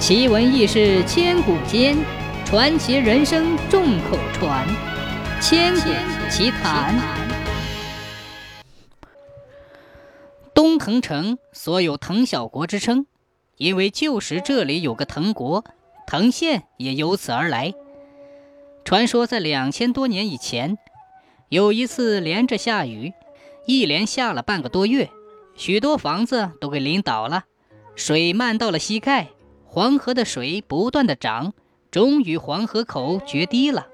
奇闻异事千古间，传奇人生众口传。千古奇谈。东藤城所有藤小国之称，因为旧时这里有个藤国，藤县也由此而来。传说在两千多年以前，有一次连着下雨，一连下了半个多月，许多房子都给淋倒了，水漫到了膝盖。黄河的水不断的涨，终于黄河口决堤了。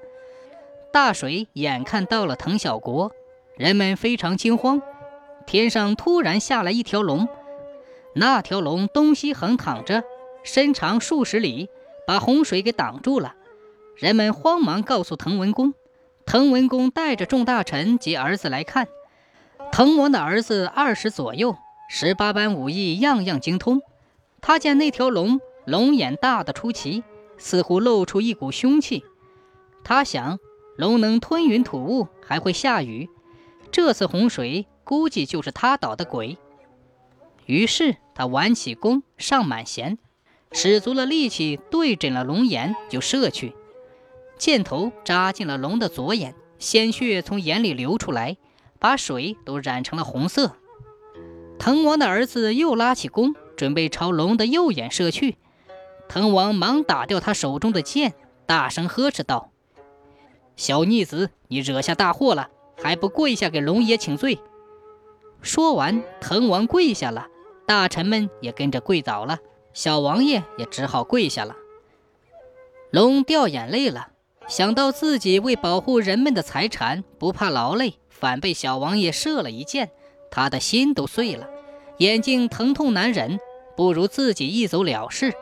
大水眼看到了滕小国，人们非常惊慌。天上突然下来一条龙，那条龙东西横躺着，身长数十里，把洪水给挡住了。人们慌忙告诉滕文公，滕文公带着众大臣及儿子来看。滕王的儿子二十左右，十八般武艺样样精通。他见那条龙。龙眼大得出奇，似乎露出一股凶气。他想，龙能吞云吐雾，还会下雨，这次洪水估计就是他捣的鬼。于是他挽起弓，上满弦，使足了力气，对准了龙眼就射去。箭头扎进了龙的左眼，鲜血从眼里流出来，把水都染成了红色。滕王的儿子又拉起弓，准备朝龙的右眼射去。滕王忙打掉他手中的剑，大声呵斥道：“小逆子，你惹下大祸了，还不跪下给龙爷请罪！”说完，滕王跪下了，大臣们也跟着跪倒了，小王爷也只好跪下了。龙掉眼泪了，想到自己为保护人们的财产不怕劳累，反被小王爷射了一箭，他的心都碎了，眼睛疼痛难忍，不如自己一走了事。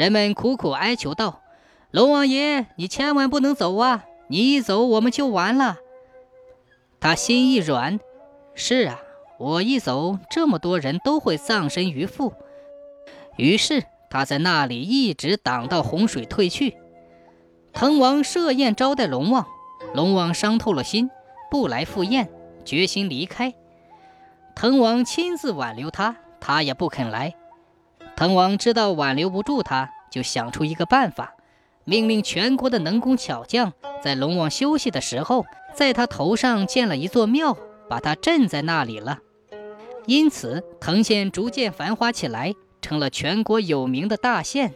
人们苦苦哀求道：“龙王爷，你千万不能走啊！你一走，我们就完了。”他心一软：“是啊，我一走，这么多人都会葬身鱼腹。”于是他在那里一直挡到洪水退去。滕王设宴招待龙王，龙王伤透了心，不来赴宴，决心离开。滕王亲自挽留他，他也不肯来。滕王知道挽留不住他，就想出一个办法，命令全国的能工巧匠在龙王休息的时候，在他头上建了一座庙，把他镇在那里了。因此，滕县逐渐繁华起来，成了全国有名的大县。